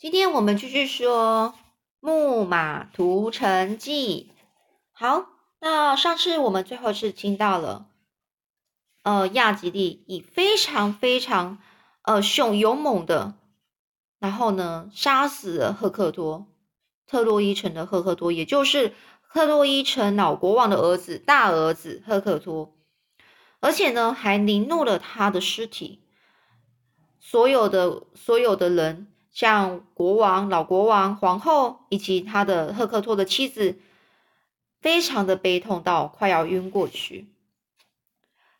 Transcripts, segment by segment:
今天我们继续说《木马屠城记》。好，那上次我们最后是听到了，呃，亚吉利以非常非常呃凶勇猛的，然后呢，杀死了赫克托，特洛伊城的赫克托，也就是特洛伊城老国王的儿子，大儿子赫克托，而且呢，还凌怒了他的尸体，所有的所有的人。像国王、老国王、皇后以及他的赫克托的妻子，非常的悲痛到快要晕过去。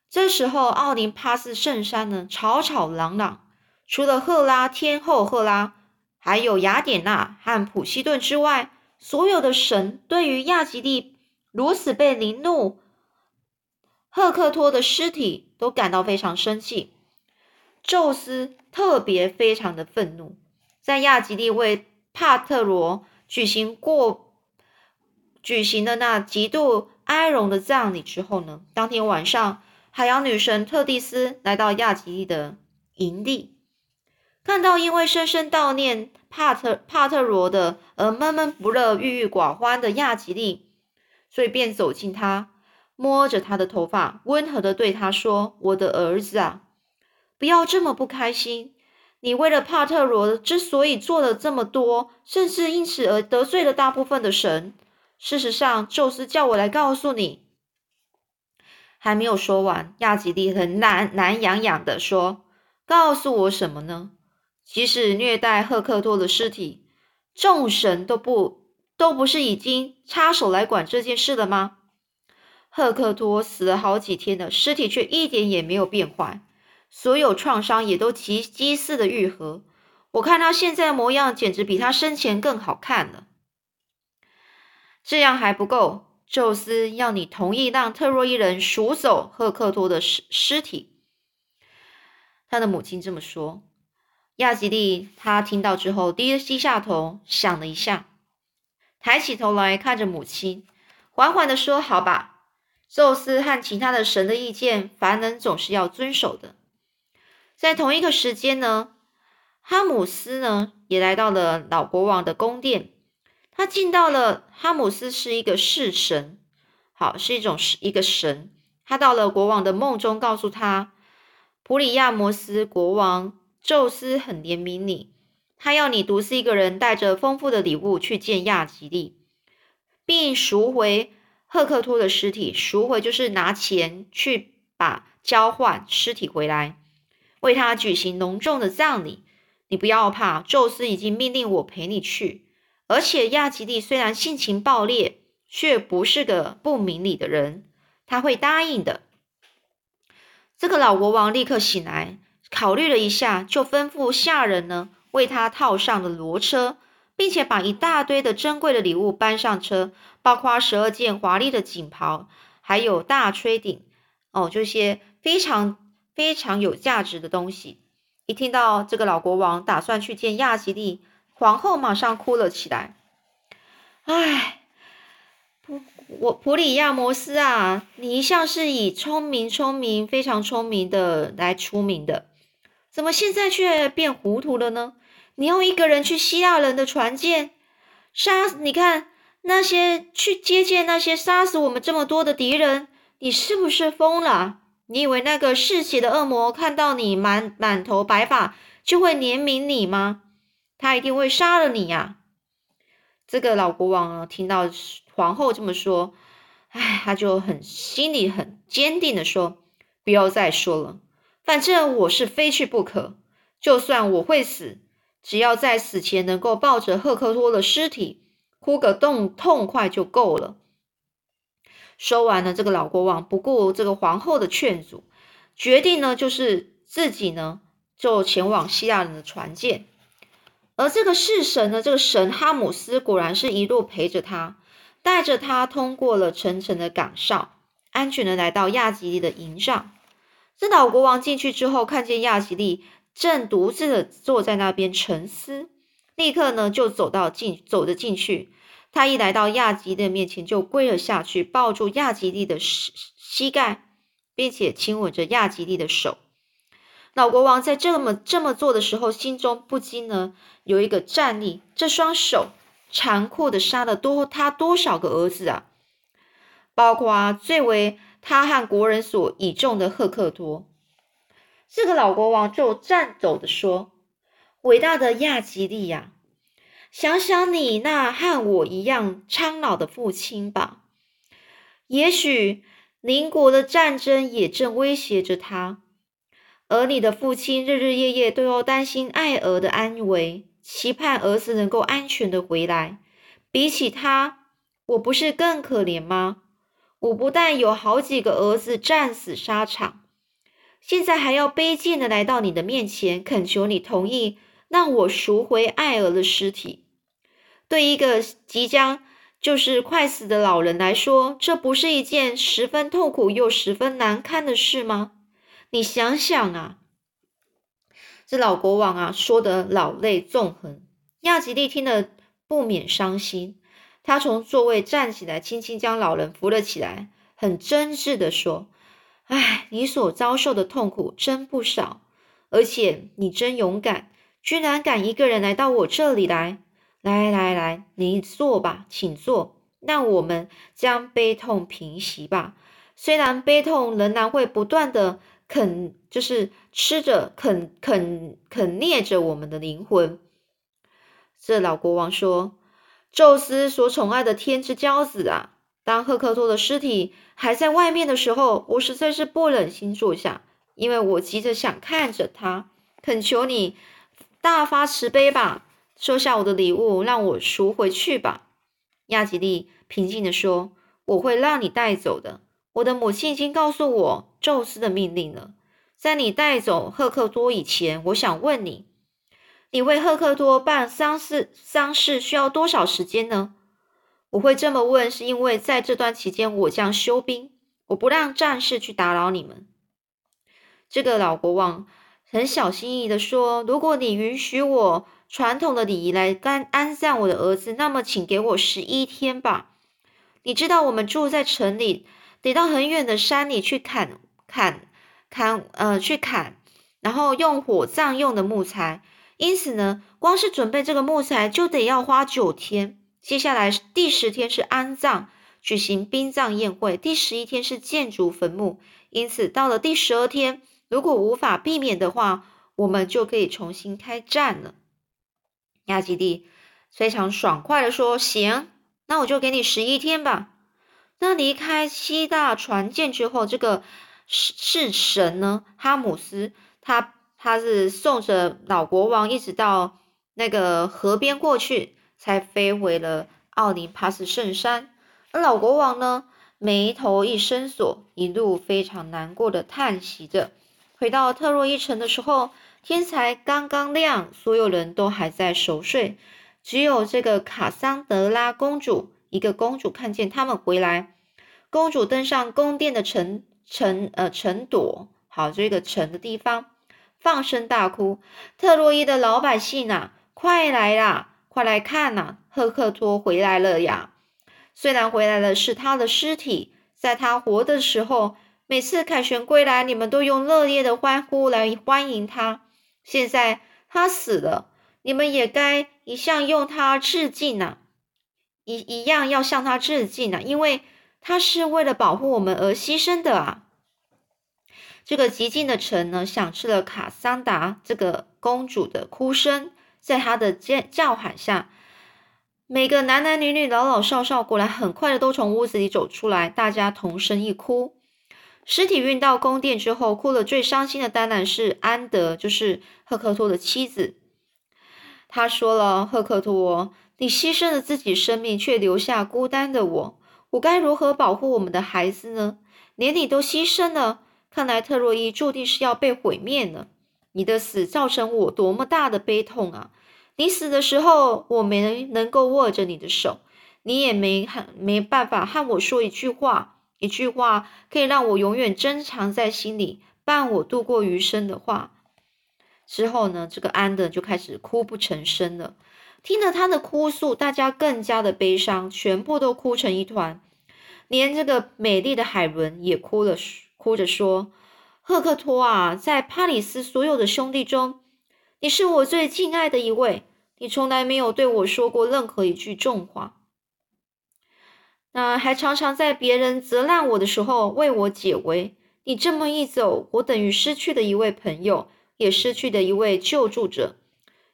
这时候，奥林帕斯圣山呢，吵吵嚷嚷，除了赫拉天后赫拉，还有雅典娜和普西顿之外，所有的神对于亚吉利如此被凌怒，赫克托的尸体都感到非常生气。宙斯特别非常的愤怒。在亚吉利为帕特罗举行过举行的那极度哀荣的葬礼之后呢，当天晚上，海洋女神特蒂斯来到亚吉利的营地，看到因为深深悼念帕特帕特罗的而闷闷不乐、郁郁寡欢的亚吉利，所以便走近他，摸着他的头发，温和的对他说：“我的儿子啊，不要这么不开心。”你为了帕特罗之所以做了这么多，甚至因此而得罪了大部分的神。事实上，宙斯叫我来告诉你。还没有说完，亚吉利很懒懒洋洋的说：“告诉我什么呢？即使虐待赫克托的尸体，众神都不都不是已经插手来管这件事了吗？赫克托死了好几天了，尸体却一点也没有变坏。”所有创伤也都奇迹似的愈合。我看他现在的模样，简直比他生前更好看了。这样还不够，宙斯要你同意让特洛伊人赎走赫克托的尸尸体。他的母亲这么说。亚吉利他听到之后，低低下头，想了一下，抬起头来看着母亲，缓缓的说：“好吧，宙斯和其他的神的意见，凡人总是要遵守的。”在同一个时间呢，哈姆斯呢也来到了老国王的宫殿。他进到了哈姆斯是一个侍神，好是一种是一个神。他到了国王的梦中，告诉他普里亚摩斯国王宙斯很怜悯你，他要你独自一个人带着丰富的礼物去见亚吉利，并赎回赫克托的尸体。赎回就是拿钱去把交换尸体回来。为他举行隆重的葬礼，你不要怕，宙斯已经命令我陪你去。而且亚吉利虽然性情暴烈，却不是个不明理的人，他会答应的。这个老国王立刻醒来，考虑了一下，就吩咐下人呢为他套上了骡车，并且把一大堆的珍贵的礼物搬上车，包括十二件华丽的锦袍，还有大吹顶哦，这些非常。非常有价值的东西。一听到这个老国王打算去见亚吉利，皇后马上哭了起来。唉，普我普里亚摩斯啊，你一向是以聪明、聪明、非常聪明的来出名的，怎么现在却变糊涂了呢？你要一个人去希腊人的船舰杀？你看那些去接见那些杀死我们这么多的敌人，你是不是疯了？你以为那个嗜血的恶魔看到你满满头白发就会怜悯你吗？他一定会杀了你呀！这个老国王，听到皇后这么说，哎，他就很心里很坚定的说：“不要再说了，反正我是非去不可。就算我会死，只要在死前能够抱着赫克托的尸体哭个痛痛快就够了。”说完了，这个老国王不顾这个皇后的劝阻，决定呢，就是自己呢就前往希腊人的船舰。而这个侍神呢，这个神哈姆斯果然是一路陪着他，带着他通过了层层的岗哨，安全的来到亚吉利的营上。这老国王进去之后，看见亚吉利正独自的坐在那边沉思，立刻呢就走到进走着进去。他一来到亚吉的面前，就跪了下去，抱住亚吉利的膝膝盖，并且亲吻着亚吉利的手。老国王在这么这么做的时候，心中不禁呢有一个战栗，这双手残酷的杀了多他多少个儿子啊！包括最为他和国人所倚重的赫克托。这个老国王就颤抖的说：“伟大的亚吉利呀，想想你那和我一样苍老的父亲吧。也许邻国的战争也正威胁着他。”而你的父亲日日夜夜都要担心爱儿的安危，期盼儿子能够安全的回来。比起他，我不是更可怜吗？我不但有好几个儿子战死沙场，现在还要卑贱的来到你的面前，恳求你同意让我赎回爱儿的尸体。对一个即将就是快死的老人来说，这不是一件十分痛苦又十分难堪的事吗？你想想啊，这老国王啊说的老泪纵横。亚吉利听了不免伤心，他从座位站起来，轻轻将老人扶了起来，很真挚的说：“哎，你所遭受的痛苦真不少，而且你真勇敢，居然敢一个人来到我这里来。来来来，你坐吧，请坐，让我们将悲痛平息吧。虽然悲痛仍然会不断的。”啃就是吃着啃啃啃啮着我们的灵魂。这老国王说：“宙斯所宠爱的天之骄子啊，当赫克托的尸体还在外面的时候，我实在是不忍心坐下，因为我急着想看着他。恳求你大发慈悲吧，收下我的礼物，让我赎回去吧。”亚吉利平静地说：“我会让你带走的。”我的母亲已经告诉我宙斯的命令了。在你带走赫克托以前，我想问你：你为赫克托办丧事丧事需要多少时间呢？我会这么问，是因为在这段期间，我将休兵，我不让战士去打扰你们。这个老国王很小心翼翼的说：“如果你允许我传统的礼仪来安安葬我的儿子，那么请给我十一天吧。你知道我们住在城里。”得到很远的山里去砍砍砍，呃，去砍，然后用火葬用的木材。因此呢，光是准备这个木材就得要花九天。接下来第十天是安葬，举行殡葬宴会。第十一天是建筑坟墓。因此到了第十二天，如果无法避免的话，我们就可以重新开战了。亚基蒂非常爽快的说：“行，那我就给你十一天吧。”那离开七大船舰之后，这个是神呢？哈姆斯他他是送着老国王一直到那个河边过去，才飞回了奥林帕斯圣山。而老国王呢，眉头一深锁，一路非常难过的叹息着。回到特洛伊城的时候，天才刚刚亮，所有人都还在熟睡，只有这个卡桑德拉公主。一个公主看见他们回来，公主登上宫殿的城城呃城垛，好这个城的地方，放声大哭。特洛伊的老百姓啊，快来啦，快来看呐，赫克托回来了呀！虽然回来的是他的尸体，在他活的时候，每次凯旋归来，你们都用热烈的欢呼来欢迎他。现在他死了，你们也该一向用他致敬呐。一一样要向他致敬啊，因为他是为了保护我们而牺牲的啊！这个极静的城呢，响彻了卡桑达这个公主的哭声，在她的叫叫喊下，每个男男女女、老老少少过来，很快的都从屋子里走出来，大家同声一哭。尸体运到宫殿之后，哭了最伤心的当然是安德，就是赫克托的妻子。他说了，赫克托。你牺牲了自己生命，却留下孤单的我，我该如何保护我们的孩子呢？连你都牺牲了，看来特洛伊注定是要被毁灭了。你的死造成我多么大的悲痛啊！你死的时候，我没能够握着你的手，你也没和没办法和我说一句话，一句话可以让我永远珍藏在心里，伴我度过余生的话。之后呢，这个安德就开始哭不成声了。听了他的哭诉，大家更加的悲伤，全部都哭成一团，连这个美丽的海伦也哭了，哭着说：“赫克托啊，在帕里斯所有的兄弟中，你是我最敬爱的一位。你从来没有对我说过任何一句重话，那还常常在别人责难我的时候为我解围。你这么一走，我等于失去了一位朋友，也失去了一位救助者。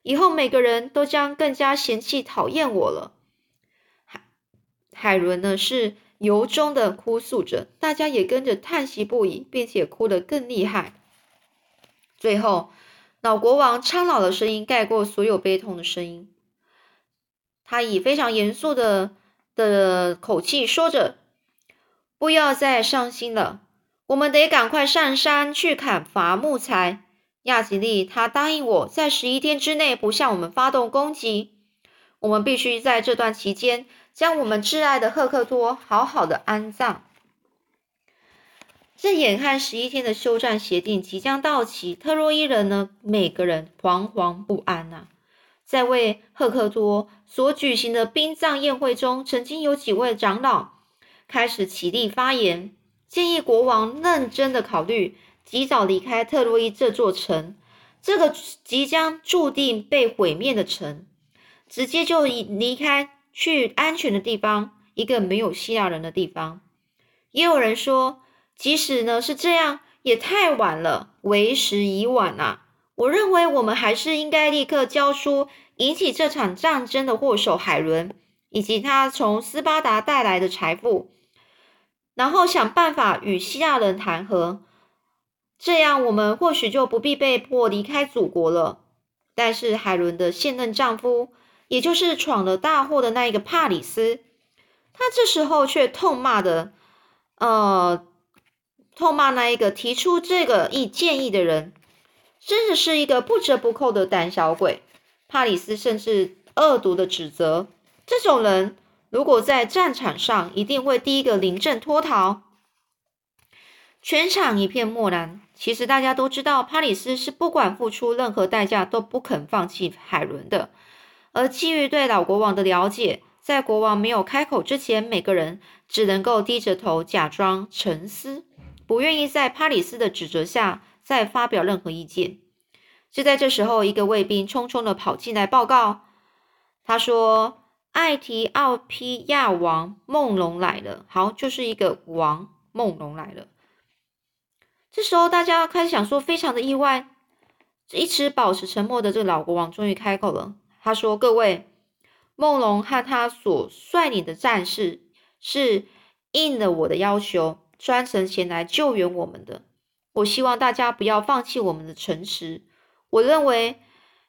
以后每个人都将更加嫌弃、讨厌我了。海海伦呢，是由衷的哭诉着，大家也跟着叹息不已，并且哭得更厉害。最后。老国王苍老的声音盖过所有悲痛的声音，他以非常严肃的的口气说着：“不要再伤心了，我们得赶快上山去砍伐木材。亚吉利他答应我在十一天之内不向我们发动攻击。我们必须在这段期间将我们挚爱的赫克托好好的安葬。”这眼看十一天的休战协定即将到期，特洛伊人呢，每个人惶惶不安呐。在为赫克托所举行的殡葬宴会中，曾经有几位长老开始起立发言，建议国王认真的考虑及早离开特洛伊这座城，这个即将注定被毁灭的城，直接就离开去安全的地方，一个没有希腊人的地方。也有人说。即使呢是这样，也太晚了，为时已晚啊！我认为我们还是应该立刻交出引起这场战争的祸首海伦，以及他从斯巴达带来的财富，然后想办法与希腊人谈和，这样我们或许就不必被迫离开祖国了。但是海伦的现任丈夫，也就是闯了大祸的那一个帕里斯，他这时候却痛骂的，呃。痛骂那一个提出这个意建议的人，真的是一个不折不扣的胆小鬼。帕里斯甚至恶毒的指责，这种人如果在战场上，一定会第一个临阵脱逃。全场一片默然。其实大家都知道，帕里斯是不管付出任何代价都不肯放弃海伦的。而基于对老国王的了解，在国王没有开口之前，每个人只能够低着头，假装沉思。不愿意在帕里斯的指责下再发表任何意见。就在这时候，一个卫兵匆匆的跑进来报告，他说：“艾提奥皮亚王梦龙来了。”好，就是一个王梦龙来了。这时候，大家开始想说，非常的意外。一直保持沉默的这个老国王终于开口了，他说：“各位，梦龙和他所率领的战士是应了我的要求。”专程前来救援我们的，我希望大家不要放弃我们的诚实。我认为，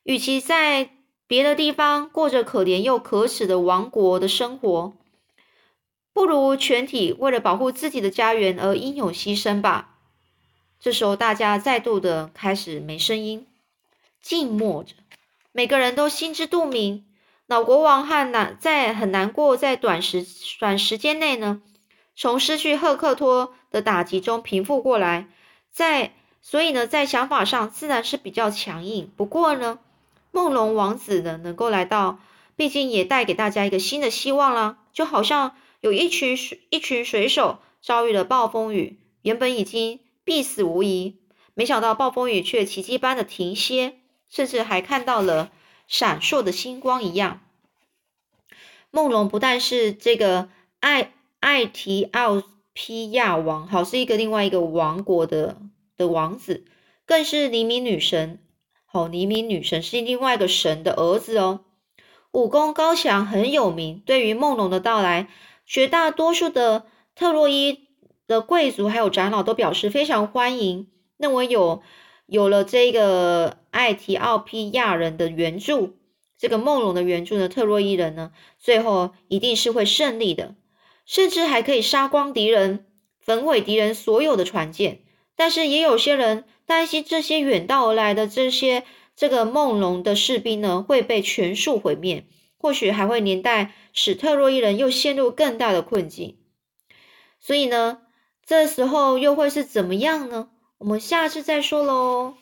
与其在别的地方过着可怜又可耻的亡国的生活，不如全体为了保护自己的家园而英勇牺牲吧。这时候，大家再度的开始没声音，静默着，每个人都心知肚明。老国王和难在很难过，在短时短时间内呢。从失去赫克托的打击中平复过来，在所以呢，在想法上自然是比较强硬。不过呢，梦龙王子呢能够来到，毕竟也带给大家一个新的希望啦。就好像有一群水一群水手遭遇了暴风雨，原本已经必死无疑，没想到暴风雨却奇迹般的停歇，甚至还看到了闪烁的星光一样。梦龙不但是这个爱。艾提奥皮亚王，好是一个另外一个王国的的王子，更是黎明女神。哦，黎明女神是另外一个神的儿子哦，武功高强，很有名。对于梦龙的到来，绝大多数的特洛伊的贵族还有长老都表示非常欢迎，认为有有了这个艾提奥皮亚人的援助，这个梦龙的援助呢，特洛伊人呢，最后一定是会胜利的。甚至还可以杀光敌人，焚毁敌人所有的船舰。但是也有些人担心，这些远道而来的这些这个梦龙的士兵呢，会被全数毁灭，或许还会连带使特洛伊人又陷入更大的困境。所以呢，这时候又会是怎么样呢？我们下次再说喽。